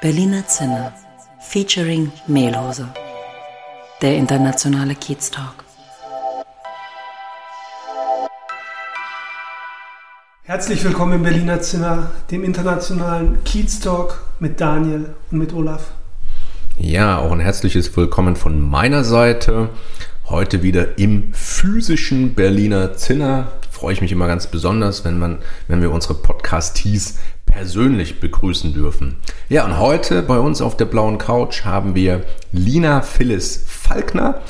Berliner Zinne featuring Mehlhose. Der internationale Kiez Talk. Herzlich willkommen im Berliner Zimmer, dem internationalen Kiez Talk mit Daniel und mit Olaf. Ja, auch ein herzliches Willkommen von meiner Seite. Heute wieder im physischen Berliner Zinner. Freue ich mich immer ganz besonders, wenn, man, wenn wir unsere Podcast-Tees persönlich begrüßen dürfen. Ja, und heute bei uns auf der blauen Couch haben wir Lina Phyllis Falkner.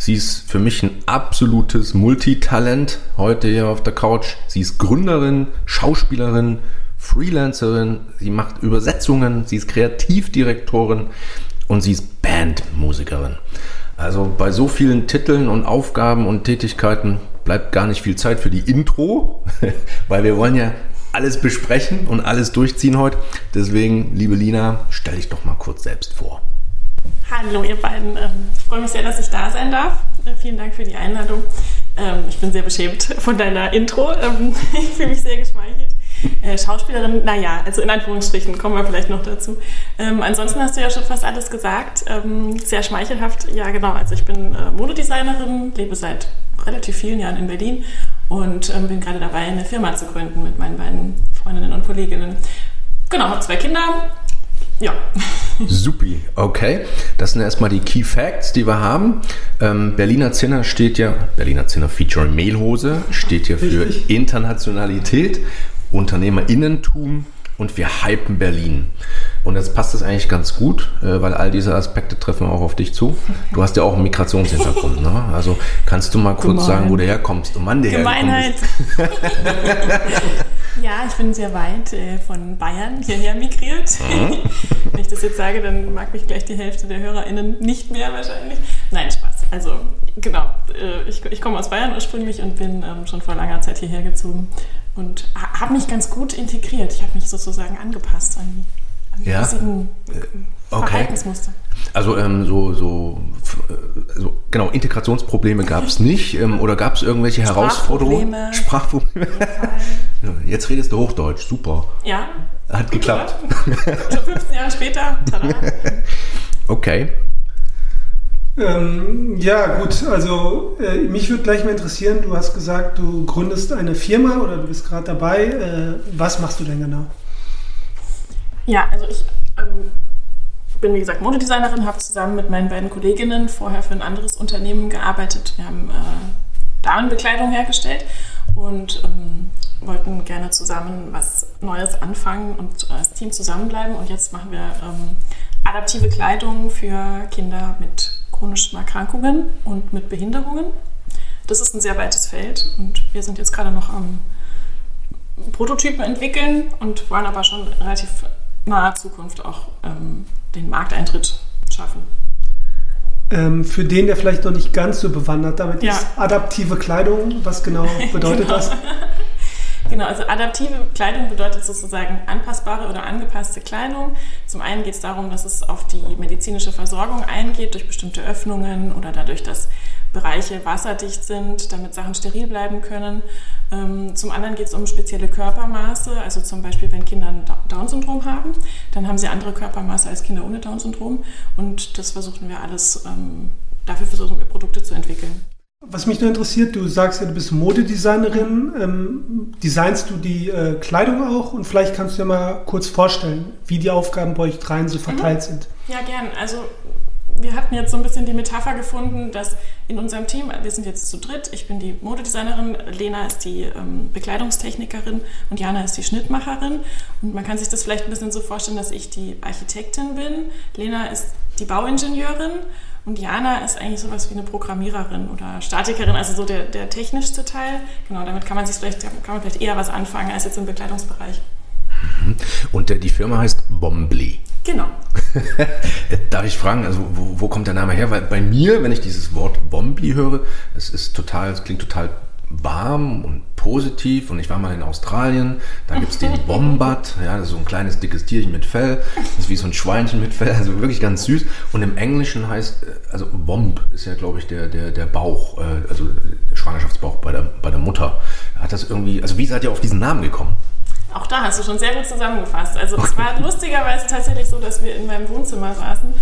Sie ist für mich ein absolutes Multitalent heute hier auf der Couch. Sie ist Gründerin, Schauspielerin, Freelancerin, sie macht Übersetzungen, sie ist Kreativdirektorin und sie ist Bandmusikerin. Also bei so vielen Titeln und Aufgaben und Tätigkeiten bleibt gar nicht viel Zeit für die Intro, weil wir wollen ja alles besprechen und alles durchziehen heute. Deswegen, liebe Lina, stell dich doch mal kurz selbst vor. Hallo ihr beiden, ähm, ich freue mich sehr, dass ich da sein darf. Äh, vielen Dank für die Einladung. Ähm, ich bin sehr beschämt von deiner Intro. Ähm, ich fühle mich sehr geschmeichelt. Äh, Schauspielerin, naja, also in Anführungsstrichen, kommen wir vielleicht noch dazu. Ansonsten hast du ja schon fast alles gesagt. Sehr schmeichelhaft. Ja, genau. Also ich bin äh, Modedesignerin, lebe seit relativ vielen Jahren in Berlin und bin gerade dabei, eine Firma zu gründen mit meinen beiden Freundinnen und Kolleginnen. Genau, habe zwei Kinder. Ja. Supi, okay. Das sind erstmal die Key Facts, die wir haben. Ähm, Berliner Zinner steht ja, Berliner Zinner Featuring Mehlhose, steht ja für Richtig. Internationalität, Unternehmerinnentum und wir hypen Berlin. Und jetzt passt das eigentlich ganz gut, äh, weil all diese Aspekte treffen auch auf dich zu. Du hast ja auch einen Migrationshintergrund, ne? Also kannst du mal kurz Gemein. sagen, wo du herkommst und wann du Gemeinheit. ja, ich bin sehr weit äh, von Bayern hierher migriert. Mhm. Wenn ich das jetzt sage, dann mag mich gleich die Hälfte der HörerInnen nicht mehr wahrscheinlich. Nein, Spaß. Also genau, äh, ich, ich komme aus Bayern ursprünglich und bin ähm, schon vor langer Zeit hierher gezogen und habe mich ganz gut integriert. Ich habe mich sozusagen angepasst an die ja. riesigen äh, okay. Verhaltensmuster. Also ähm, so, so, äh, so, genau, Integrationsprobleme gab es nicht ähm, oder gab es irgendwelche Herausforderungen? Sprachprobleme. Jetzt redest du Hochdeutsch, super. Ja. Hat geklappt. Schon 15 Jahre später. Tada. Okay. Ähm, ja, gut, also äh, mich würde gleich mal interessieren, du hast gesagt, du gründest eine Firma oder du bist gerade dabei. Äh, was machst du denn genau? Ja, also ich ähm, bin wie gesagt Modedesignerin, habe zusammen mit meinen beiden Kolleginnen vorher für ein anderes Unternehmen gearbeitet. Wir haben äh, Damenbekleidung hergestellt und ähm, wollten gerne zusammen was Neues anfangen und als Team zusammenbleiben. Und jetzt machen wir ähm, adaptive Kleidung für Kinder mit chronischen Erkrankungen und mit Behinderungen. Das ist ein sehr weites Feld und wir sind jetzt gerade noch am Prototypen entwickeln und wollen aber schon relativ naher Zukunft auch ähm, den Markteintritt schaffen. Ähm, für den, der vielleicht noch nicht ganz so bewandert damit ja. ist, adaptive Kleidung, was genau bedeutet genau. das? Genau, also adaptive Kleidung bedeutet sozusagen anpassbare oder angepasste Kleidung. Zum einen geht es darum, dass es auf die medizinische Versorgung eingeht durch bestimmte Öffnungen oder dadurch, dass Bereiche wasserdicht sind, damit Sachen steril bleiben können. Ähm, zum anderen geht es um spezielle Körpermaße, also zum Beispiel, wenn Kinder ein Down-Syndrom haben, dann haben sie andere Körpermaße als Kinder ohne Down-Syndrom. Und das versuchen wir alles, ähm, dafür versuchen wir Produkte zu entwickeln. Was mich nur interessiert, du sagst ja, du bist Modedesignerin. Ähm, designst du die äh, Kleidung auch? Und vielleicht kannst du dir mal kurz vorstellen, wie die Aufgaben bei euch dreien so verteilt mhm. sind. Ja, gern. Also wir hatten jetzt so ein bisschen die Metapher gefunden, dass in unserem Team, wir sind jetzt zu dritt, ich bin die Modedesignerin, Lena ist die ähm, Bekleidungstechnikerin und Jana ist die Schnittmacherin. Und man kann sich das vielleicht ein bisschen so vorstellen, dass ich die Architektin bin, Lena ist die Bauingenieurin und Jana ist eigentlich sowas wie eine Programmiererin oder Statikerin, also so der, der technischste Teil. Genau, damit kann man sich vielleicht, kann man vielleicht eher was anfangen als jetzt im Bekleidungsbereich. Mhm. Und die Firma heißt Bombly. Genau. Darf ich fragen, also wo, wo, kommt der Name her? Weil bei mir, wenn ich dieses Wort Bombly höre, es ist total, es klingt total warm und positiv und ich war mal in Australien, da gibt es den Wombat, ja, so ein kleines dickes Tierchen mit Fell, das ist wie so ein Schweinchen mit Fell, also wirklich ganz süß und im Englischen heißt, äh, also Womb ist ja glaube ich der, der, der Bauch, äh, also der Schwangerschaftsbauch bei der, bei der Mutter. Hat das irgendwie, also wie seid ihr auf diesen Namen gekommen? Auch da hast du schon sehr gut zusammengefasst. Also es war lustigerweise tatsächlich so, dass wir in meinem Wohnzimmer saßen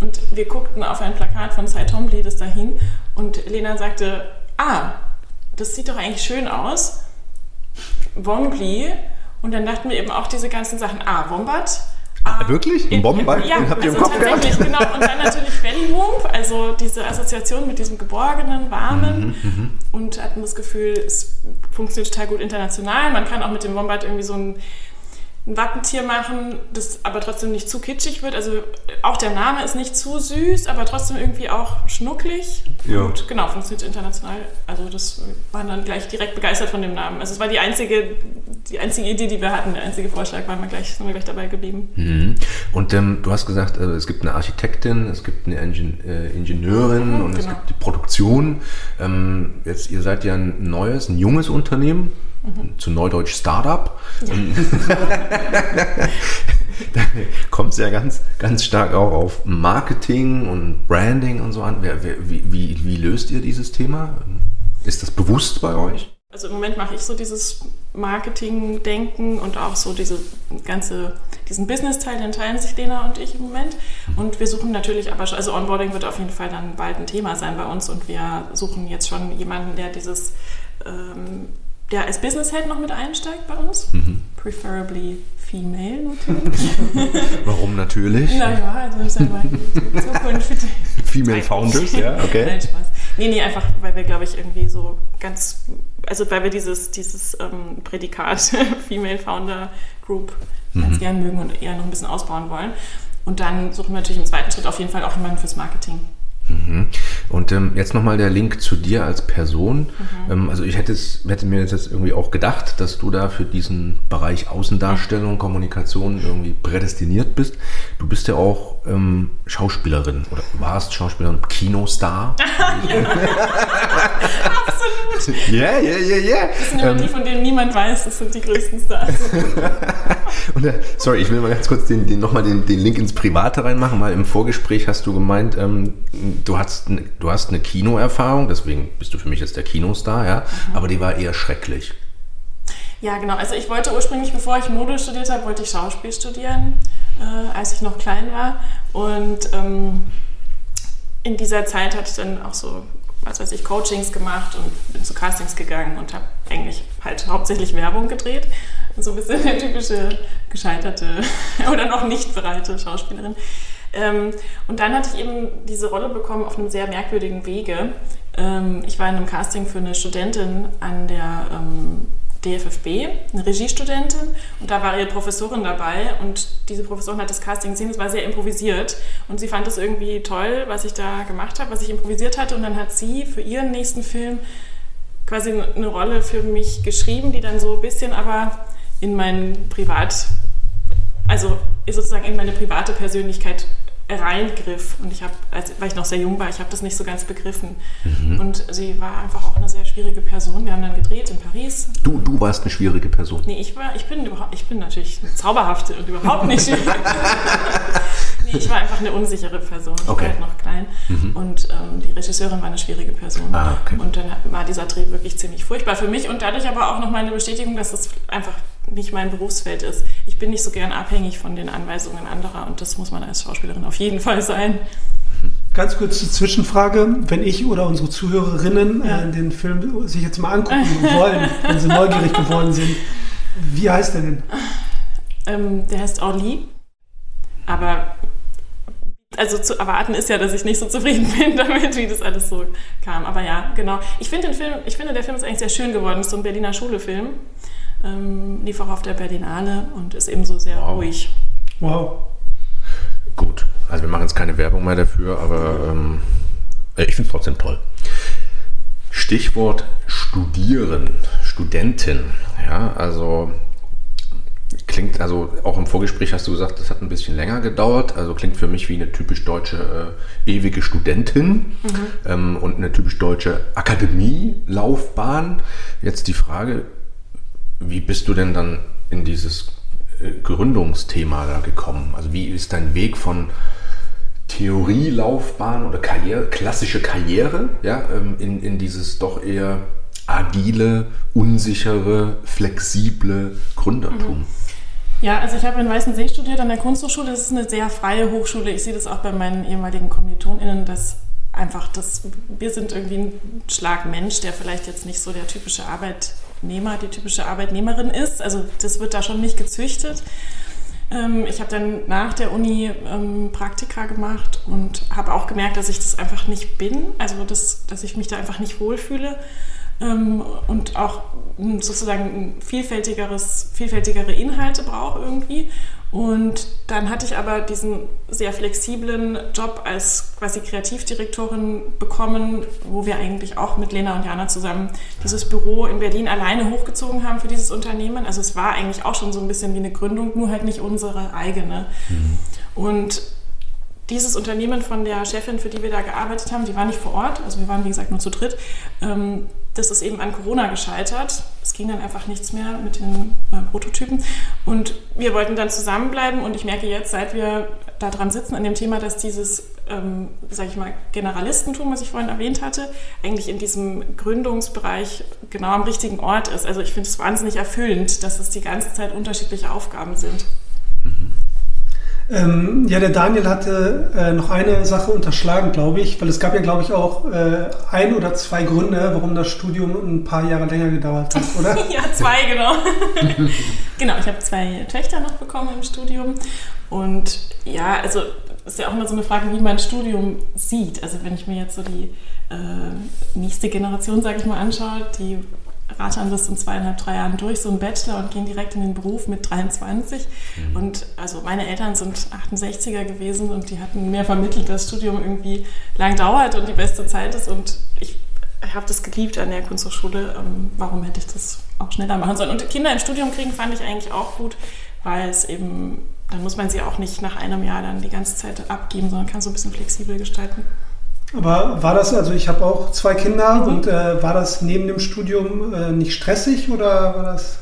und wir guckten auf ein Plakat von Cy Twombly, das da hing und Lena sagte, ah, das sieht doch eigentlich schön aus. Wombly. Und dann dachten wir eben auch diese ganzen Sachen. Ah, Wombat. Ah, Wirklich? Ein Wombat? Ja, Den habt ihr also im Kopf gehabt? tatsächlich, genau. Und dann natürlich Bellywomb, also diese Assoziation mit diesem geborgenen, warmen. Mhm, und hatten das Gefühl, es funktioniert total gut international. Man kann auch mit dem Wombat irgendwie so ein ein Wappentier machen, das aber trotzdem nicht zu kitschig wird. Also auch der Name ist nicht zu süß, aber trotzdem irgendwie auch schnucklig. Ja. Und genau, funktioniert international. Also das wir waren dann gleich direkt begeistert von dem Namen. Also es war die einzige, die einzige Idee, die wir hatten, der einzige Vorschlag, waren wir gleich, sind wir gleich dabei geblieben. Mhm. Und ähm, du hast gesagt, äh, es gibt eine Architektin, es gibt eine Engin äh, Ingenieurin Mhm, und es genau. gibt die Produktion. Ähm, jetzt, ihr seid ja ein neues, ein junges Unternehmen, Mhm. zu Neudeutsch Startup. Ähm, da kommt es ja ganz, ganz stark auch auf Marketing und Branding und so an. Wer, wer, wie, wie, wie löst ihr dieses Thema? Ist das bewusst bei euch? Also im Moment mache ich so dieses Marketing-Denken und auch so diese ganze, diesen Business-Teil, den teilen sich Lena und ich im Moment. Und wir suchen natürlich aber schon, also Onboarding wird auf jeden Fall dann bald ein Thema sein bei uns und wir suchen jetzt schon jemanden, der dieses, ähm, der als Business-Head noch mit einsteigt bei uns. Preferably female natürlich. Warum natürlich? naja, also ist ja die Female Founders, ja, okay. Nein, Spaß. Nee, nee, einfach, weil wir, glaube ich, irgendwie so ganz, also weil wir dieses, dieses ähm, Prädikat Female Founder Group Mhm. ganz gern mögen und eher noch ein bisschen ausbauen wollen. Und dann suchen wir natürlich im zweiten Schritt auf jeden Fall auch jemanden fürs Marketing. Mhm. Und ähm, jetzt nochmal der Link zu dir als Person. Ähm, also ich hätte, es, hätte mir jetzt irgendwie auch gedacht, dass du da für diesen Bereich Außendarstellung, Kommunikation irgendwie prädestiniert bist. Du bist ja auch ähm, Schauspielerin oder warst Schauspielerin, Kinostar. Ja, ja, ja, ja. Das sind immer die, von denen niemand weiß, das sind die größten Stars. Und, äh, sorry, ich will mal ganz kurz den, den, nochmal den, den Link ins Private reinmachen, weil im Vorgespräch hast du gemeint, ähm, du, hast, du hast eine Kinoerfahrung, deswegen bist du für mich jetzt der Kinostar, ja, aber die war eher schrecklich. Ja, genau. Also ich wollte ursprünglich, bevor ich Mode studiert habe, wollte ich Schauspiel studieren, äh, als ich noch klein war. Und ähm, in dieser Zeit hatte ich dann auch so, was weiß ich, Coachings gemacht und bin zu Castings gegangen und habe eigentlich halt hauptsächlich Werbung gedreht. So ein bisschen eine typische gescheiterte oder noch nicht bereite Schauspielerin. Ähm, und dann hatte ich eben diese Rolle bekommen auf einem sehr merkwürdigen Wege. Ähm, ich war in einem Casting für eine Studentin an der ähm, DFFB, eine Regiestudentin, und da war ihre Professorin dabei und diese Professorin hat das Casting gesehen, es war sehr improvisiert und sie fand es irgendwie toll, was ich da gemacht habe, was ich improvisiert hatte und dann hat sie für ihren nächsten Film quasi eine Rolle für mich geschrieben, die dann so ein bisschen aber in mein Privat, also sozusagen in meine private Persönlichkeit reingriff. Und ich habe, weil ich noch sehr jung war, ich habe das nicht so ganz begriffen. Und sie war einfach auch eine sehr schwierige Person. Wir haben dann gedreht in Paris. Du, du warst eine schwierige Person. Nee, ich war, ich bin überhaupt, ich bin natürlich eine zauberhafte und überhaupt nicht schwierig. nee, ich war einfach eine unsichere Person. Ich Okay. war halt noch klein. Und ähm, die Regisseurin war eine schwierige Person. Ah, okay. Und dann war dieser Dreh wirklich ziemlich furchtbar für mich und dadurch aber auch noch meine Bestätigung, dass das einfach nicht mein Berufsfeld ist. Ich bin nicht so gern abhängig von den Anweisungen anderer und das muss man als Schauspielerin auf jeden Fall sein. Ganz kurze Zwischenfrage. Wenn ich oder unsere Zuhörerinnen Ja. äh, den Film sich jetzt mal angucken wollen, wenn sie neugierig geworden sind, wie heißt der denn? Ähm, der heißt Orly. Aber also zu erwarten ist ja, dass ich nicht so zufrieden bin damit, wie das alles so kam. Aber ja, genau. Ich finde den Film, ich finde der Film ist eigentlich sehr schön geworden. Es ist so ein Berliner Schule-Film. Ähm, lief auch auf der Berlinale und ist eben so sehr Wow. ruhig. Wow. Gut, also wir machen jetzt keine Werbung mehr dafür, aber ähm, äh, ich finde es trotzdem toll. Stichwort Studieren, Studentin. Ja, also klingt klingt, also auch im Vorgespräch hast du gesagt, das hat ein bisschen länger gedauert. Also klingt für mich wie eine typisch deutsche äh, ewige Studentin mhm. ähm, und eine typisch deutsche Akademielaufbahn. Jetzt die Frage, wie bist du denn dann in dieses äh, Gründungsthema da gekommen? Also wie ist dein Weg von Theorielaufbahn oder Karriere, klassische Karriere, ja, ähm, in, in dieses doch eher agile, unsichere, flexible Gründertum? Mhm. Ja, also ich habe in Weißensee studiert an der Kunsthochschule. Das ist eine sehr freie Hochschule. Ich sehe das auch bei meinen ehemaligen KommilitonInnen, dass einfach das, wir sind irgendwie ein Schlag Mensch, der vielleicht jetzt nicht so der typische Arbeitnehmer, die typische Arbeitnehmerin ist. Also das wird da schon nicht gezüchtet. Ähm, ich habe dann nach der Uni ähm, Praktika gemacht und habe auch gemerkt, dass ich das einfach nicht bin, also das, dass ich mich da einfach nicht wohlfühle ähm, und auch sozusagen vielfältigeres, vielfältigere Inhalte brauche irgendwie. Und dann hatte ich aber diesen sehr flexiblen Job als quasi Kreativdirektorin bekommen, wo wir eigentlich auch mit Lena und Jana zusammen dieses Büro in Berlin alleine hochgezogen haben für dieses Unternehmen. Also es war eigentlich auch schon so ein bisschen wie eine Gründung, nur halt nicht unsere eigene. Mhm. Und dieses Unternehmen von der Chefin, für die wir da gearbeitet haben, die war nicht vor Ort, also wir waren wie gesagt nur zu dritt, ähm, das ist eben an Corona gescheitert. Es ging dann einfach nichts mehr mit den äh, Prototypen. Und wir wollten dann zusammenbleiben. Und ich merke jetzt, seit wir da dran sitzen an dem Thema, dass dieses, ähm, sage ich mal, Generalistentum, was ich vorhin erwähnt hatte, eigentlich in diesem Gründungsbereich genau am richtigen Ort ist. Also ich finde es wahnsinnig erfüllend, dass es die ganze Zeit unterschiedliche Aufgaben sind. Ähm, ja, der Daniel hatte äh, noch eine Sache unterschlagen, glaube ich, weil es gab ja, glaube ich, auch äh, ein oder zwei Gründe, warum das Studium ein paar Jahre länger gedauert hat, oder? ja, zwei, genau. genau, ich habe zwei Töchter noch bekommen im Studium und ja, also ist ja auch immer so eine Frage, wie man Studium sieht. Also wenn ich mir jetzt so die äh, nächste Generation, sage ich mal, anschaue, die rattern das in zweieinhalb, drei Jahren durch, so ein Bachelor und gehen direkt in den Beruf mit 23. Mhm. Und also meine Eltern sind 68er gewesen und die hatten mir vermittelt, dass das Studium irgendwie lang dauert und die beste Zeit ist. Und ich habe das geliebt an der Kunsthochschule. Ähm, warum hätte ich das auch schneller machen sollen? Und Kinder im Studium kriegen fand ich eigentlich auch gut, weil es eben, dann muss man sie auch nicht nach einem Jahr dann die ganze Zeit abgeben, sondern kann so ein bisschen flexibel gestalten. Aber war das, also ich habe auch zwei Kinder mhm. und äh, war das neben dem Studium äh, nicht stressig oder war das?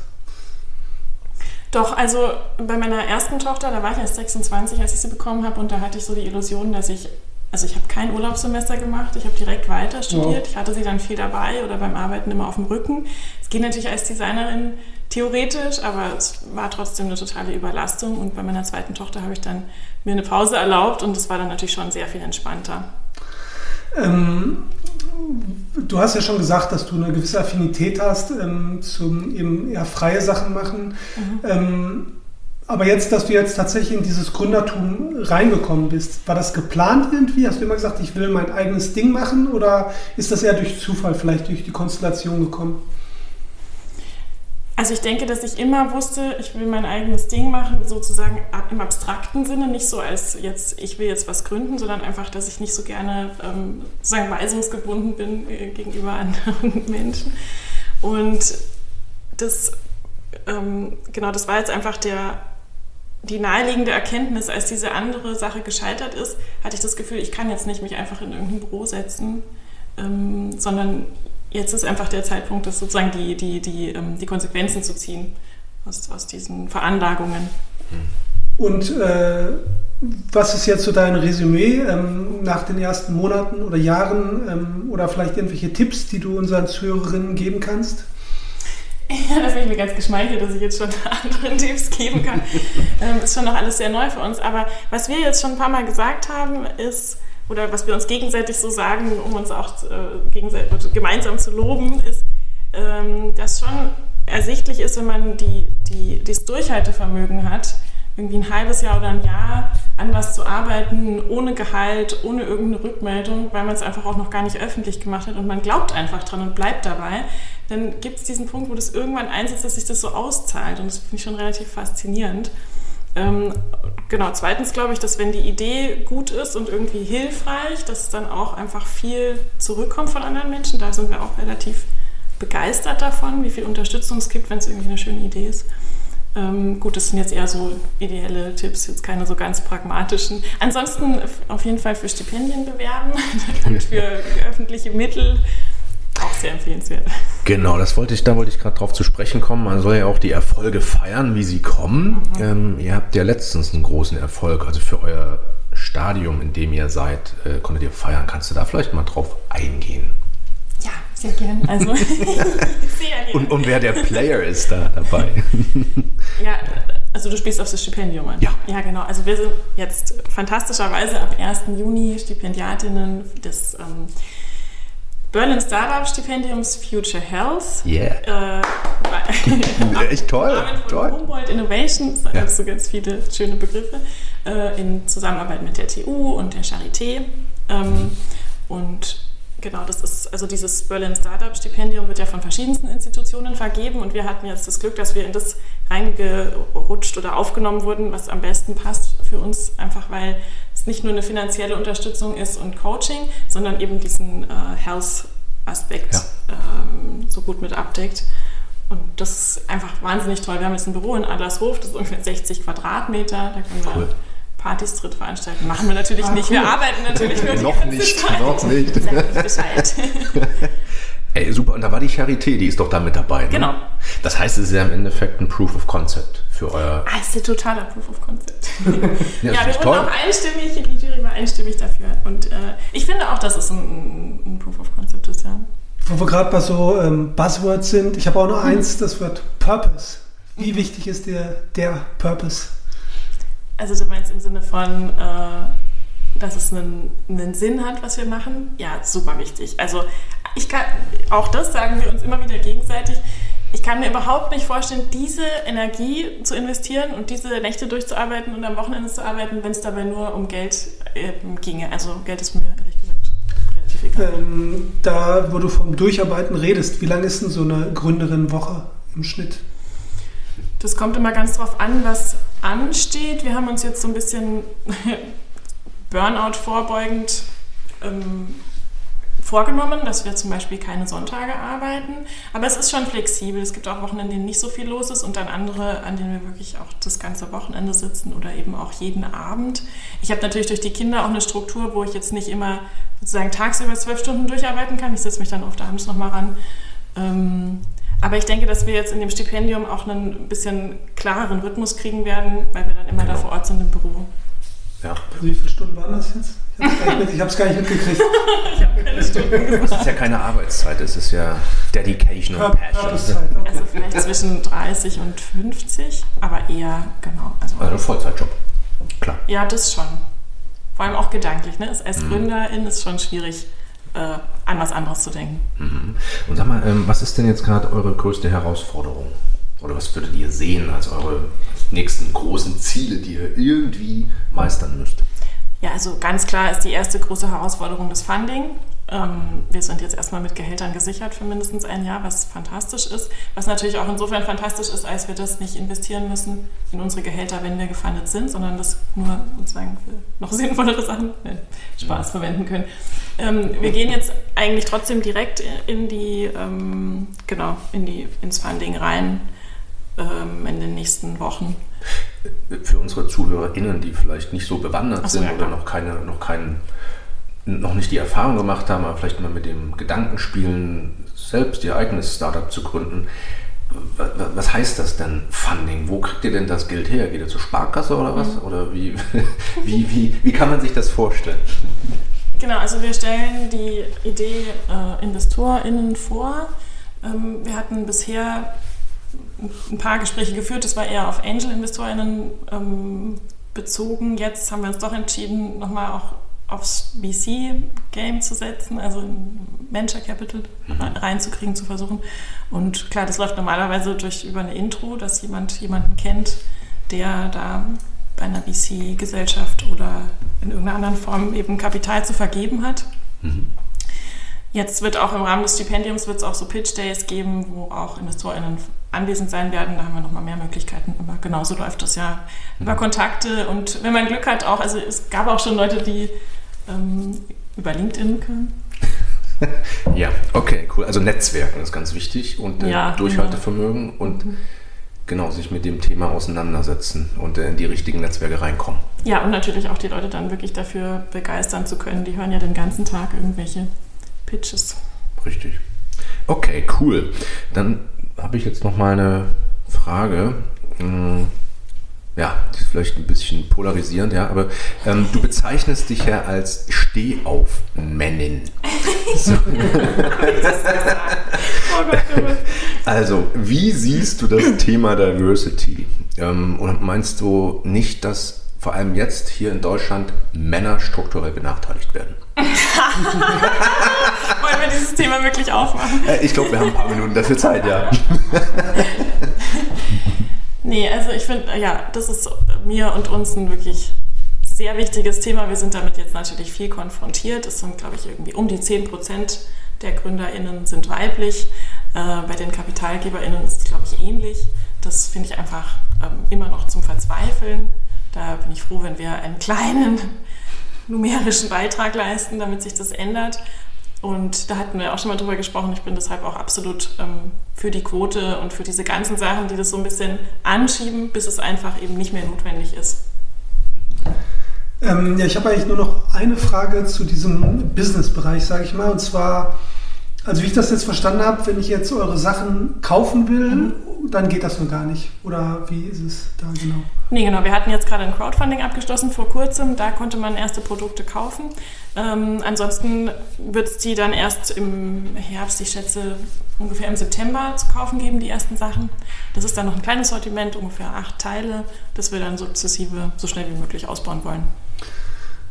Doch, also bei meiner ersten Tochter, da war ich erst 26, als ich sie bekommen habe und da hatte ich so die Illusion, dass ich, also ich habe kein Urlaubssemester gemacht, ich habe direkt weiter studiert, wow. ich hatte sie dann viel dabei oder beim Arbeiten immer auf dem Rücken. Es geht natürlich als Designerin theoretisch, aber es war trotzdem eine totale Überlastung und bei meiner zweiten Tochter habe ich dann mir eine Pause erlaubt und das war dann natürlich schon sehr viel entspannter. Ähm, du hast ja schon gesagt, dass du eine gewisse Affinität hast ähm, zum eben eher freie Sachen machen. Mhm. Ähm, aber jetzt, dass du jetzt tatsächlich in dieses Gründertum reingekommen bist, war das geplant irgendwie? Hast du immer gesagt, ich will mein eigenes Ding machen oder ist das eher durch Zufall, vielleicht durch die Konstellation gekommen? Also ich denke, dass ich immer wusste, ich will mein eigenes Ding machen, sozusagen im abstrakten Sinne, nicht so als jetzt, ich will jetzt was gründen, sondern einfach, dass ich nicht so gerne ähm, sozusagen weisungsgebunden bin äh, gegenüber anderen Menschen. Und das, ähm, genau, das war jetzt einfach der, die naheliegende Erkenntnis, als diese andere Sache gescheitert ist, hatte ich das Gefühl, ich kann jetzt nicht mich einfach in irgendein Büro setzen, ähm, sondern jetzt ist einfach der Zeitpunkt, das sozusagen die, die, die, ähm, die Konsequenzen zu ziehen aus, aus diesen Veranlagungen. Und äh, was ist jetzt so dein Resümee ähm, nach den ersten Monaten oder Jahren ähm, oder vielleicht irgendwelche Tipps, die du unseren Zuhörerinnen geben kannst? Ja, da bin ich mir ganz geschmeichelt, dass ich jetzt schon andere Tipps geben kann. ähm, ist schon noch alles sehr neu für uns. Aber was wir jetzt schon ein paar Mal gesagt haben, ist, oder was wir uns gegenseitig so sagen, um uns auch äh, also gemeinsam zu loben, ist, ähm, dass schon ersichtlich ist, wenn man die, die, das Durchhaltevermögen hat, irgendwie ein halbes Jahr oder ein Jahr an was zu arbeiten, ohne Gehalt, ohne irgendeine Rückmeldung, weil man es einfach auch noch gar nicht öffentlich gemacht hat und man glaubt einfach dran und bleibt dabei, dann gibt es diesen Punkt, wo das irgendwann einsetzt, dass sich das so auszahlt. Und das finde ich schon relativ faszinierend. Ähm, genau, zweitens glaube ich, dass wenn die Idee gut ist und irgendwie hilfreich, dass dann auch einfach viel zurückkommt von anderen Menschen. Da sind wir auch relativ begeistert davon, wie viel Unterstützung es gibt, wenn es irgendwie eine schöne Idee ist. Ähm, gut, das sind jetzt eher so ideelle Tipps, jetzt keine so ganz pragmatischen. Ansonsten auf jeden Fall für Stipendien bewerben und für öffentliche Mittel auch sehr empfehlenswert. Genau, das wollte ich, da wollte ich gerade drauf zu sprechen kommen. Man soll ja auch die Erfolge feiern, wie sie kommen. Mhm. Ähm, ihr habt ja letztens einen großen Erfolg, also für euer Stadium, in dem ihr seid, äh, konntet ihr feiern. Kannst du da vielleicht mal drauf eingehen? Ja, sehr gern. Also, sehr. Und, und wer der Player ist da dabei? ja, also du spielst auf das Stipendium an. Ja. Ja, genau. Also wir sind jetzt fantastischerweise ab 1. Juni Stipendiatinnen des ähm, Berlin Startup Stipendiums Future Health. Yeah. Äh, Echt toll. toll. Humboldt Innovation, da ja. hast du ganz viele schöne Begriffe, äh, in Zusammenarbeit mit der TU und der Charité. Ähm, und Genau, das ist also dieses Berlin Startup Stipendium wird ja von verschiedensten Institutionen vergeben und wir hatten jetzt das Glück, dass wir in das reingerutscht oder aufgenommen wurden, was am besten passt für uns, einfach weil es nicht nur eine finanzielle Unterstützung ist und Coaching, sondern eben diesen äh, Health-Aspekt ja. ähm, so gut mit abdeckt. Und das ist einfach wahnsinnig toll. Wir haben jetzt ein Büro in Adlershof, das ist ungefähr 60 Quadratmeter. Da können wir Partys dritt veranstalten. Machen wir natürlich ah, nicht. Cool. Wir arbeiten natürlich nur Noch nicht, Zeit. noch nicht. Bescheid. Ey, super. Und da war die Charité, die ist doch da mit dabei. Ne? Genau. Das heißt, es ist ja im Endeffekt ein Proof of Concept für euer. Ah, ist ein totaler Proof of Concept. ja, ja wir wurden auch einstimmig, die Jury war einstimmig dafür. Und äh, ich finde auch, dass es ein, ein Proof of Concept ist, ja. Wo wir gerade bei so ähm, Buzzwords sind, ich habe auch noch mhm. eins, das wird Purpose. Wie mhm. wichtig ist dir der Purpose? Also du meinst im Sinne von, äh, dass es einen, einen, Sinn hat, was wir machen? Ja, super wichtig. Also ich kann, auch das sagen wir uns immer wieder gegenseitig. Ich kann mir überhaupt nicht vorstellen, diese Energie zu investieren und diese Nächte durchzuarbeiten und am Wochenende zu arbeiten, wenn es dabei nur um Geld äh, ginge. Also Geld ist mir ehrlich gesagt relativ egal. Ähm, da, wo du vom Durcharbeiten redest, wie lange ist denn so eine Gründerin-Woche im Schnitt? Das kommt immer ganz drauf an, was ansteht. Wir haben uns jetzt so ein bisschen Burnout vorbeugend ähm, vorgenommen, dass wir zum Beispiel keine Sonntage arbeiten. Aber es ist schon flexibel. Es gibt auch Wochen, an denen nicht so viel los ist und dann andere, an denen wir wirklich auch das ganze Wochenende sitzen oder eben auch jeden Abend. Ich habe natürlich durch die Kinder auch eine Struktur, wo ich jetzt nicht immer sozusagen tagsüber zwölf Stunden durcharbeiten kann. Ich setze mich dann oft abends nochmal ran. Ähm, aber ich denke, dass wir jetzt in dem Stipendium auch einen bisschen klareren Rhythmus kriegen werden, weil wir dann immer genau. da vor Ort sind im Büro. Ja. Also wie viele Stunden waren das jetzt? Ich habe es gar nicht mitgekriegt. ich habe keine Stunden gemacht. Es ist ja keine Arbeitszeit, es ist ja Dedication und Passion. Okay. Also vielleicht zwischen 30 und 50, aber eher, genau. Also, also ein Vollzeitjob, klar. Ja, das schon. Vor allem auch gedanklich. Ne? Als mhm. Gründerin ist es schon schwierig, äh, an was anderes zu denken. Mhm. Und sag mal, ähm, was ist denn jetzt gerade eure größte Herausforderung? Oder was würdet ihr sehen als eure nächsten großen Ziele, die ihr irgendwie meistern müsst? Ja, also ganz klar ist die erste große Herausforderung das Funding. Ähm, wir sind jetzt erstmal mit Gehältern gesichert für mindestens ein Jahr, was fantastisch ist. Was natürlich auch insofern fantastisch ist, als wir das nicht investieren müssen in unsere Gehälter, wenn wir gefundet sind, sondern das nur sozusagen für noch sinnvollere Sachen, nee, Spaß ja. verwenden können. Ähm, wir gehen jetzt eigentlich trotzdem direkt in die, ähm, genau, in die, ins Funding rein in den nächsten Wochen. Für unsere ZuhörerInnen, die vielleicht nicht so bewandert so, sind ja, oder noch keine, noch keinen noch nicht die Erfahrung gemacht haben, aber vielleicht mal mit dem Gedanken spielen, selbst ihr eigenes Startup zu gründen. Was heißt das denn, Funding? Wo kriegt ihr denn das Geld her? Geht ihr zur Sparkasse oder was? Mhm. Oder wie, wie, wie, wie kann man sich das vorstellen? Genau, also wir stellen die Idee äh, InvestorInnen vor. Ähm, wir hatten bisher ein paar Gespräche geführt, das war eher auf Angel-InvestorInnen ähm, bezogen. Jetzt haben wir uns doch entschieden, nochmal auch aufs VC-Game zu setzen, also Venture Capital mhm. reinzukriegen, zu versuchen. Und klar, das läuft normalerweise durch über eine Intro, dass jemand jemanden kennt, der da bei einer VC-Gesellschaft oder in irgendeiner anderen Form eben Kapital zu vergeben hat. Mhm. Jetzt wird auch im Rahmen des Stipendiums wird es auch so Pitch Days geben, wo auch InvestorInnen anwesend sein werden. Da haben wir nochmal mehr Möglichkeiten. Aber genauso läuft das ja über mhm. Kontakte und wenn man Glück hat auch, also es gab auch schon Leute, die ähm, über LinkedIn können. ja, okay, cool. Also Netzwerken ist ganz wichtig und äh, ja, Durchhaltevermögen. Genau. Und mhm. genau sich mit dem Thema auseinandersetzen und in die richtigen Netzwerke reinkommen. Ja, und natürlich auch die Leute dann wirklich dafür begeistern zu können. Die hören ja den ganzen Tag irgendwelche Pitches. Richtig. Okay, cool. Dann habe ich jetzt noch mal eine Frage. Hm, ja, die ist vielleicht ein bisschen polarisierend, ja, aber ähm, du bezeichnest dich ja als Stehaufmännin. So. also, wie siehst du das Thema Diversity? Ähm, und meinst du nicht, dass vor allem jetzt hier in Deutschland Männer strukturell benachteiligt werden? Dieses Thema wirklich aufmachen? Äh, ich glaube, wir haben ein paar Minuten dafür Zeit, ja. nee, also ich finde, ja, das ist mir und uns ein wirklich sehr wichtiges Thema. Wir sind damit jetzt natürlich viel konfrontiert. Es sind, glaube ich, irgendwie um die 10 Prozent der GründerInnen sind weiblich. Äh, bei den KapitalgeberInnen ist es, glaube ich, ähnlich. Das finde ich einfach ähm, immer noch zum Verzweifeln. Da bin ich froh, wenn wir einen kleinen numerischen Beitrag leisten, damit sich das ändert. Und da hatten wir auch schon mal drüber gesprochen. Ich bin deshalb auch absolut ähm, für die Quote und für diese ganzen Sachen, die das so ein bisschen anschieben, bis es einfach eben nicht mehr notwendig ist. Ähm, ja, ich habe eigentlich nur noch eine Frage zu diesem Business-Bereich, sage ich mal. Und zwar, also wie ich das jetzt verstanden habe, wenn ich jetzt eure Sachen kaufen will, mhm. Dann geht das nur gar nicht. Oder wie ist es da genau? Nee, genau. Wir hatten jetzt gerade ein Crowdfunding abgeschlossen vor kurzem. Da konnte man erste Produkte kaufen. Ähm, ansonsten wird es die dann erst im Herbst, ich schätze ungefähr im September zu kaufen geben, die ersten Sachen. Das ist dann noch ein kleines Sortiment, ungefähr acht Teile, das wir dann sukzessive so schnell wie möglich ausbauen wollen.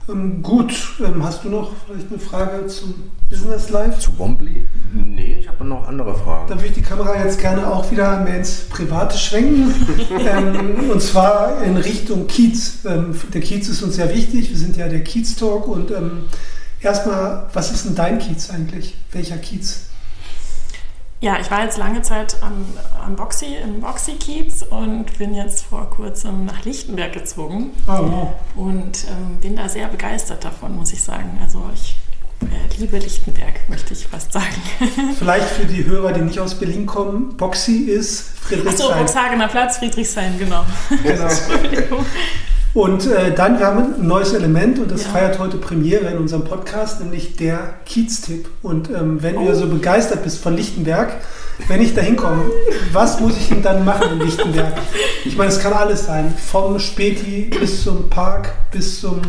Ähm, gut, ähm, hast du noch vielleicht eine Frage zum Business Life? Zu Wombly? Nee, ich habe noch andere Fragen. Dann würde ich die Kamera jetzt gerne auch wieder mehr ins Private schwenken. ähm, und zwar in Richtung Kiez. Ähm, der Kiez ist uns sehr wichtig. Wir sind ja der Kiez Talk. Und ähm, erstmal, was ist denn dein Kiez eigentlich? Welcher Kiez? Ja, ich war jetzt lange Zeit am, am Boxy, im Boxy-Kiez und bin jetzt vor kurzem nach Lichtenberg gezogen. Oh, wow. Und ähm, bin da sehr begeistert davon, muss ich sagen. Also ich liebe Lichtenberg, möchte ich fast sagen. Vielleicht für die Hörer, die nicht aus Berlin kommen, Boxy ist Friedrichshain. Achso, Boxhagener Platz, Friedrichshain, genau. genau. Und äh, dann, wir haben ein neues Element und das ja. feiert heute Premiere in unserem Podcast, nämlich der Kiez-Tipp. Und ähm, wenn oh. du so begeistert bist von Lichtenberg, wenn ich da hinkomme, was muss ich denn dann machen in Lichtenberg? Ich meine, es kann alles sein, vom Späti bis zum Park, bis zum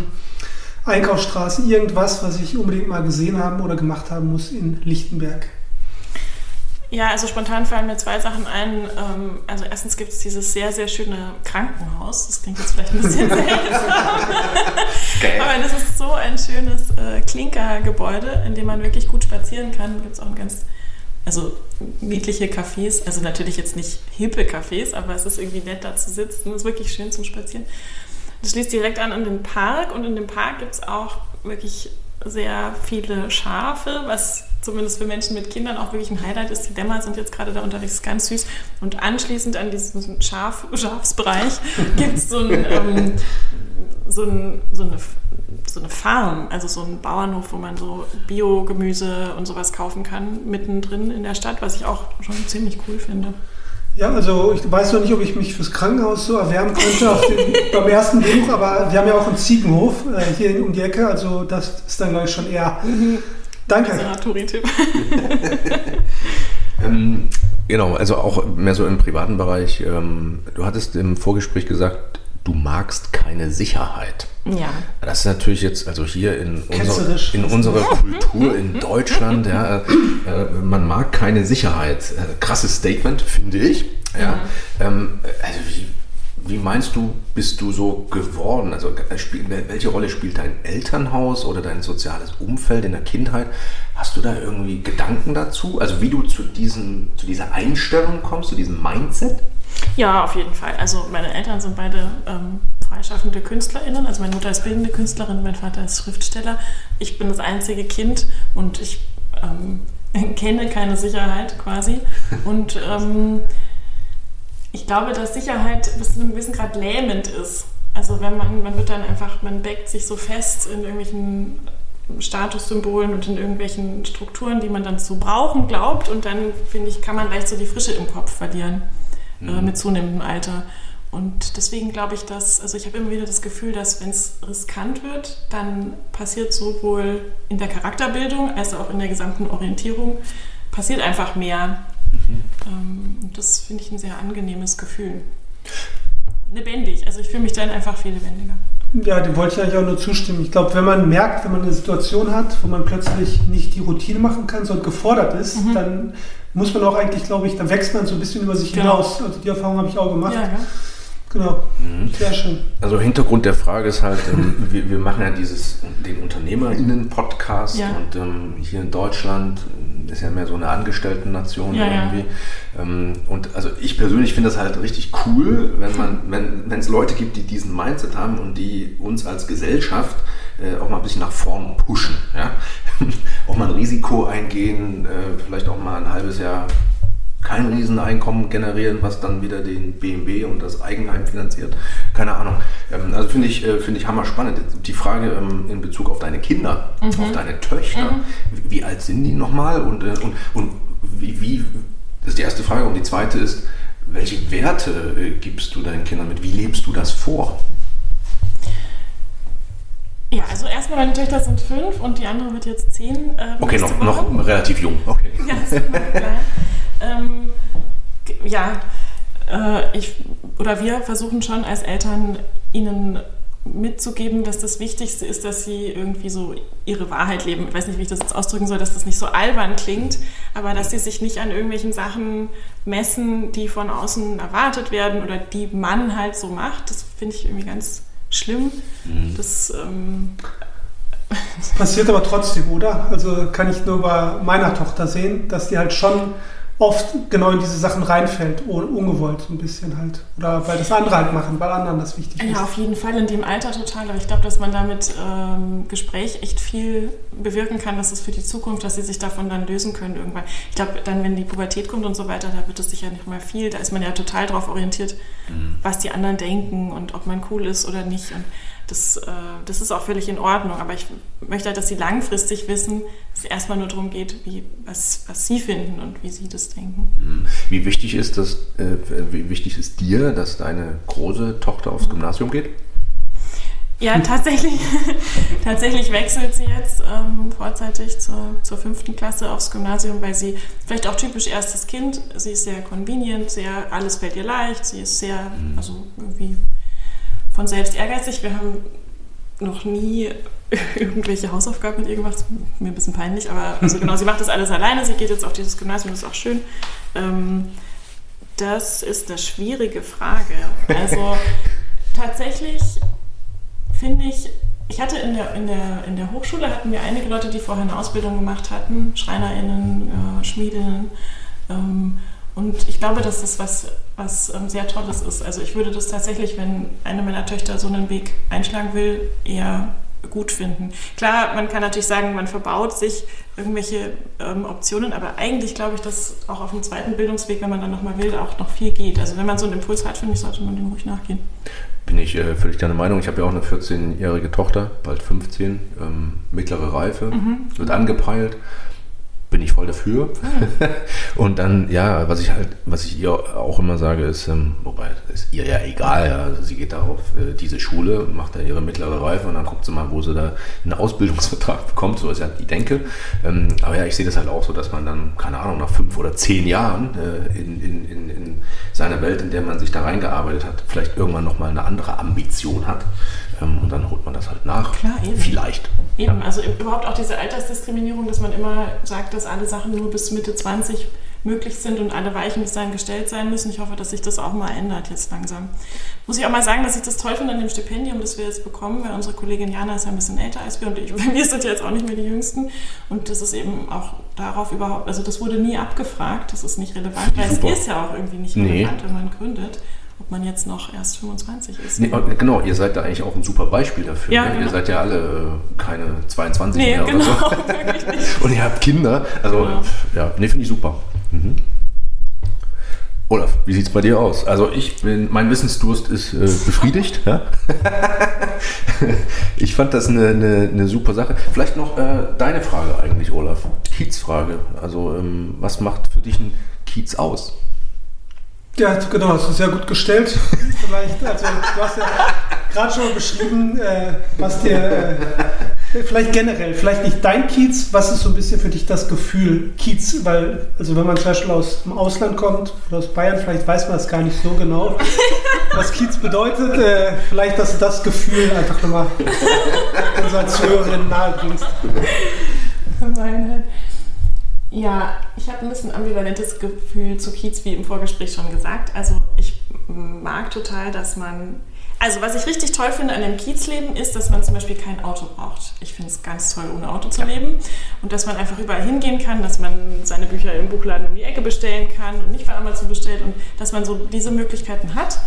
Einkaufsstraße, irgendwas, was ich unbedingt mal gesehen haben oder gemacht haben muss in Lichtenberg. Ja, also spontan fallen mir zwei Sachen ein. Ähm, also erstens gibt es dieses sehr, sehr schöne Krankenhaus. Das klingt jetzt vielleicht ein bisschen seltsam. Aber das ist so ein schönes äh, Klinkergebäude, in dem man wirklich gut spazieren kann. Da gibt es auch ein ganz, also niedliche Cafés. Also natürlich jetzt nicht hippe Cafés, aber es ist irgendwie nett da zu sitzen. Es ist wirklich schön zum Spazieren. Das schließt direkt an an den Park und in dem Park gibt es auch wirklich sehr viele Schafe, was zumindest für Menschen mit Kindern auch wirklich ein Highlight ist. Die Dämmer sind jetzt gerade da unterwegs, ganz süß. Und anschließend an diesem Schaf, Schafsbereich gibt es so, ein, ähm, so, ein, so, eine, so eine Farm, also so ein Bauernhof, wo man so Biogemüse und sowas kaufen kann, mittendrin in der Stadt, was ich auch schon ziemlich cool finde. Ja, also ich weiß noch nicht, ob ich mich fürs Krankenhaus so erwärmen könnte den, beim ersten Besuch, aber wir haben ja auch einen Ziegenhof äh, hier um die Ecke, also das ist dann, glaube ich, schon eher. Mhm. Danke. Ähm, genau, also auch mehr so im privaten Bereich. Ähm, du hattest im Vorgespräch gesagt, du magst keine Sicherheit. Ja. Das ist natürlich jetzt, also hier in, unser, in unserer Kultur in Deutschland, ja, äh, äh, man mag keine Sicherheit. Äh, krasses Statement, finde ich. Ja. ja. Ähm, also wie, wie meinst du, bist du so geworden? Also äh, spiel, welche Rolle spielt dein Elternhaus oder dein soziales Umfeld in der Kindheit? Hast du da irgendwie Gedanken dazu? Also wie du zu, diesem, zu dieser Einstellung kommst, zu diesem Mindset? Ja, auf jeden Fall. Also meine Eltern sind beide ähm, freischaffende KünstlerInnen. Also meine Mutter ist bildende Künstlerin, mein Vater ist Schriftsteller. Ich bin das einzige Kind und ich ähm, kenne keine Sicherheit quasi. Und ähm, ich glaube, dass Sicherheit bis zu einem gewissen Grad lähmend ist. Also wenn man, man wird dann einfach, man backt sich so fest in irgendwelchen Statussymbolen und in irgendwelchen Strukturen, die man dann zu brauchen glaubt und dann, finde ich, kann man leicht so die Frische im Kopf verlieren. Äh, mit zunehmendem Alter. Und deswegen glaube ich, dass, also ich habe immer wieder das Gefühl, dass wenn es riskant wird, dann passiert sowohl in der Charakterbildung als auch in der gesamten Orientierung, passiert einfach mehr. Mhm. Ähm, und das finde ich ein sehr angenehmes Gefühl. Lebendig, also ich fühle mich dann einfach viel lebendiger. Ja, dem wollte ich eigentlich auch nur zustimmen. Ich glaube, wenn man merkt, wenn man eine Situation hat, wo man plötzlich nicht die Routine machen kann, sondern gefordert ist, mhm. dann muss man auch eigentlich, glaube ich, dann wächst man so ein bisschen über sich genau. hinaus. Also die Erfahrung habe ich auch gemacht. Ja, ja. Genau, mhm. sehr schön. Also Hintergrund der Frage ist halt, ähm, wir, wir, machen ja dieses, den UnternehmerInnen-Podcast ja. und ähm, hier in Deutschland ist ja mehr so eine Angestellten-Nation ja, irgendwie. Ja. Ähm, und also ich persönlich finde das halt richtig cool, wenn man, wenn es Leute gibt, die diesen Mindset haben und die uns als Gesellschaft äh, auch mal ein bisschen nach vorn pushen. Ja? Auch mal ein Risiko eingehen, äh, vielleicht auch mal ein halbes Jahr kein Rieseneinkommen generieren, was dann wieder den BMW und das Eigenheim finanziert. Keine Ahnung. Ähm, also finde ich, äh, finde ich hammer spannend. Die Frage ähm, in Bezug auf deine Kinder, mhm. auf deine Töchter. Mhm. Wie alt sind die nochmal? Und, äh, und, und wie, wie, das ist die erste Frage. Und die zweite ist, welche Werte äh, gibst du deinen Kindern mit? Wie lebst du das vor? Ja, also erstmal meine Töchter sind fünf und die andere wird jetzt zehn. Äh, okay, noch, noch relativ jung. Okay. Ja, klar. ähm, ja, äh, ich oder wir versuchen schon als Eltern ihnen mitzugeben, dass das Wichtigste ist, dass sie irgendwie so ihre Wahrheit leben. Ich weiß nicht, wie ich das jetzt ausdrücken soll, dass das nicht so albern klingt, aber dass sie sich nicht an irgendwelchen Sachen messen, die von außen erwartet werden oder die man halt so macht. Das finde ich irgendwie ganz schlimm. Mhm. Das ähm, passiert aber trotzdem, oder? Also kann ich nur bei meiner Tochter sehen, dass die halt schon oft genau in diese Sachen reinfällt, ungewollt so ein bisschen halt. Oder weil das andere halt machen, weil anderen das wichtig ja, ist. Ja, auf jeden Fall in dem Alter total. Aber ich glaube, dass man damit ähm, Gespräch echt viel bewirken kann, dass es für die Zukunft, dass sie sich davon dann lösen können irgendwann. Ich glaube, dann, wenn die Pubertät kommt und so weiter, da wird es sicher nicht mehr viel. Da ist man ja total darauf orientiert, mhm. was die anderen denken und ob man cool ist oder nicht. Und das, äh, das ist auch völlig in Ordnung. Aber ich möchte halt, dass sie langfristig wissen, dass es erstmal nur darum geht, wie, was, was sie finden und wie sie das denken. Mhm. Wie wichtig ist das, äh, wie wichtig ist dir, dass deine große Tochter aufs Gymnasium geht? Ja, tatsächlich, tatsächlich wechselt sie jetzt ähm, vorzeitig zur, zur fünften Klasse aufs Gymnasium, weil sie vielleicht auch typisch erstes Kind, sie ist sehr convenient, sehr, alles fällt ihr leicht, sie ist sehr, mhm. also irgendwie von selbst ehrgeizig. Wir haben noch nie irgendwelche Hausaufgaben mit ihr gemacht. Mir ein bisschen peinlich, aber also genau, sie macht das alles alleine. Sie geht jetzt auf dieses Gymnasium, das ist auch schön. Ähm, das ist eine schwierige Frage. Also tatsächlich finde ich, ich hatte in der, in, der, in der Hochschule hatten wir einige Leute, die vorher eine Ausbildung gemacht hatten, SchreinerInnen, äh, Schmiedinnen. Ähm, und ich glaube, dass das was, was ähm, sehr Tolles ist. Also ich würde das tatsächlich, wenn eine meiner Töchter so einen Weg einschlagen will, eher gut finden. Klar, man kann natürlich sagen, man verbaut sich irgendwelche ähm, Optionen, aber eigentlich glaube ich, dass auch auf dem zweiten Bildungsweg, wenn man dann nochmal will, auch noch viel geht. Also wenn man so einen Impuls hat, finde ich, sollte man dem ruhig nachgehen. Bin ich äh, völlig deiner Meinung. Ich habe ja auch eine 14-jährige Tochter, bald 15, ähm, mittlere Reife, mhm. wird angepeilt bin ich voll dafür. Mhm. und dann, ja, was ich halt, was ich ihr auch immer sage, ist, ähm, wobei, ist ihr ja egal, ja, also sie geht da auf äh, diese Schule, macht da ihre mittlere Reife und dann guckt sie mal, wo sie da einen Ausbildungsvertrag bekommt, so ist ja die Denke. Ähm, aber ja, ich sehe das halt auch so, dass man dann, keine Ahnung, nach fünf oder zehn Jahren äh, in, in, in, in seiner Welt, in der man sich da reingearbeitet hat, vielleicht irgendwann nochmal eine andere Ambition hat. Ähm, und dann holt man das halt nach. Klar, eben. Vielleicht. Eben, ja. also überhaupt auch diese Altersdiskriminierung, dass man immer sagt, dass alle Sachen nur bis Mitte 20 möglich sind und alle Weichen bis dahin gestellt sein müssen. Ich hoffe, dass sich das auch mal ändert jetzt langsam. Muss ich auch mal sagen, dass ich das toll finde an dem Stipendium, das wir jetzt bekommen, weil unsere Kollegin Jana ist ja ein bisschen älter als wir und ich, wir sind jetzt auch nicht mehr die Jüngsten. Und das ist eben auch darauf überhaupt, also das wurde nie abgefragt, das ist nicht relevant, weil Super. es ist ja auch irgendwie nicht relevant, nee. wenn man gründet ob man jetzt noch erst 25 ist. Nee, genau, ihr seid da eigentlich auch ein super Beispiel dafür. Ja, ne? genau. Ihr seid ja alle äh, keine 22 nee, mehr genau, oder so. Und ihr habt Kinder. Also, genau. ja, nee, finde ich super. Mhm. Olaf, wie sieht es bei dir aus? Also ich bin, mein Wissensdurst ist äh, befriedigt. ja? ich fand das eine, eine, eine, super Sache. Vielleicht noch äh, deine Frage eigentlich, Olaf. Kiez-Frage. Also ähm, was macht für dich ein Kiez aus? Ja, genau, hast du sehr gut gestellt. Vielleicht, also du hast ja gerade schon beschrieben, äh, was dir äh, vielleicht generell, vielleicht nicht dein Kiez, was ist so ein bisschen für dich das Gefühl Kiez? Weil, also wenn man zum Beispiel aus dem Ausland kommt oder aus Bayern, vielleicht weiß man es gar nicht so genau, was Kiez bedeutet. Äh, vielleicht, dass du das Gefühl einfach nochmal unseren Zuhörerinnen nahe bringst. Meine. Ja, ich habe ein bisschen ambivalentes Gefühl zu Kiez, wie im Vorgespräch schon gesagt. Also ich mag total, dass man also was ich richtig toll finde an dem Kiezleben ist, dass man zum Beispiel kein Auto braucht. Ich finde es ganz toll, ohne Auto zu leben und dass man einfach überall hingehen kann, dass man seine Bücher im Buchladen um die Ecke bestellen kann und nicht bei Amazon bestellt und dass man so diese Möglichkeiten hat.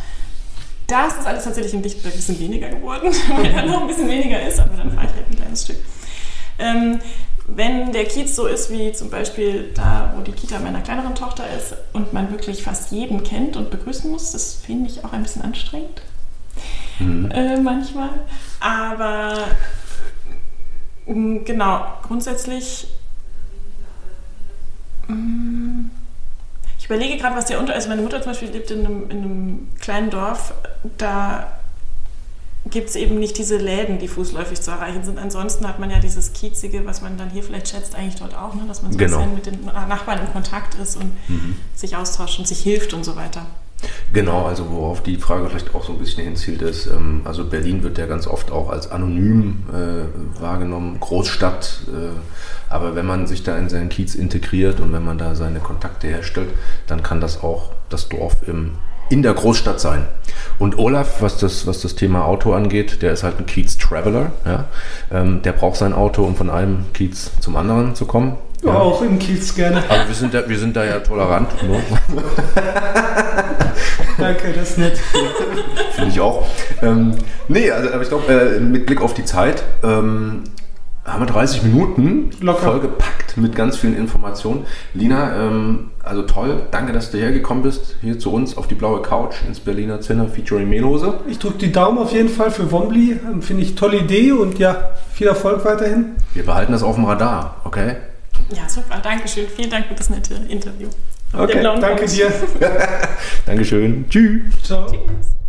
Da ist das alles tatsächlich in Dichtberg ein bisschen weniger geworden, weil da noch ein bisschen weniger ist, aber dann fahre ich halt ein kleines Stück. Ähm, wenn der Kiez so ist wie zum Beispiel da, wo die Kita meiner kleineren Tochter ist und man wirklich fast jeden kennt und begrüßen muss, das finde ich auch ein bisschen anstrengend mhm. äh, manchmal. Aber äh, genau, grundsätzlich. Mm, ich überlege gerade, was der Unter... Also meine Mutter zum Beispiel lebt in einem, in einem kleinen Dorf, da gibt es eben nicht diese Läden, die fußläufig zu erreichen sind. Ansonsten hat man ja dieses Kiezige, was man dann hier vielleicht schätzt, eigentlich dort auch, ne? dass man so genau. ein bisschen mit den Nachbarn in Kontakt ist und mhm. sich austauscht und sich hilft und so weiter. Genau, also worauf die Frage vielleicht auch so ein bisschen hinzielt ist, ähm, also Berlin wird ja ganz oft auch als anonym äh, wahrgenommen, Großstadt, äh, aber wenn man sich da in seinen Kiez integriert und wenn man da seine Kontakte herstellt, dann kann das auch das Dorf im, in der Großstadt sein. Und Olaf, was das, was das Thema Auto angeht, der ist halt ein Kiez-Traveler, ja? Ähm, der braucht sein Auto, um von einem Kiez zum anderen zu kommen. Ja. Auch im Kiez gerne. Aber wir sind da, wir sind da ja tolerant. Ne? Danke, das ist nett. Finde ich auch. Ähm, nee, also, aber ich glaube, äh, mit Blick auf die Zeit ähm, haben wir 30 Minuten Locker. vollgepackt mit ganz vielen Informationen. Lina, ähm, also toll. Danke, dass du hergekommen bist, hier zu uns auf die blaue Couch ins Berliner Zinner featuring Mehlhose. Ich drücke die Daumen auf jeden Fall für Wombly. Ähm, finde ich tolle Idee und ja, viel Erfolg weiterhin. Wir behalten das auf dem Radar, okay? Ja, super. Dankeschön. Vielen Dank für das nette Interview. Okay, danke dir. Dankeschön. Tschüss. Ciao. Tschüss.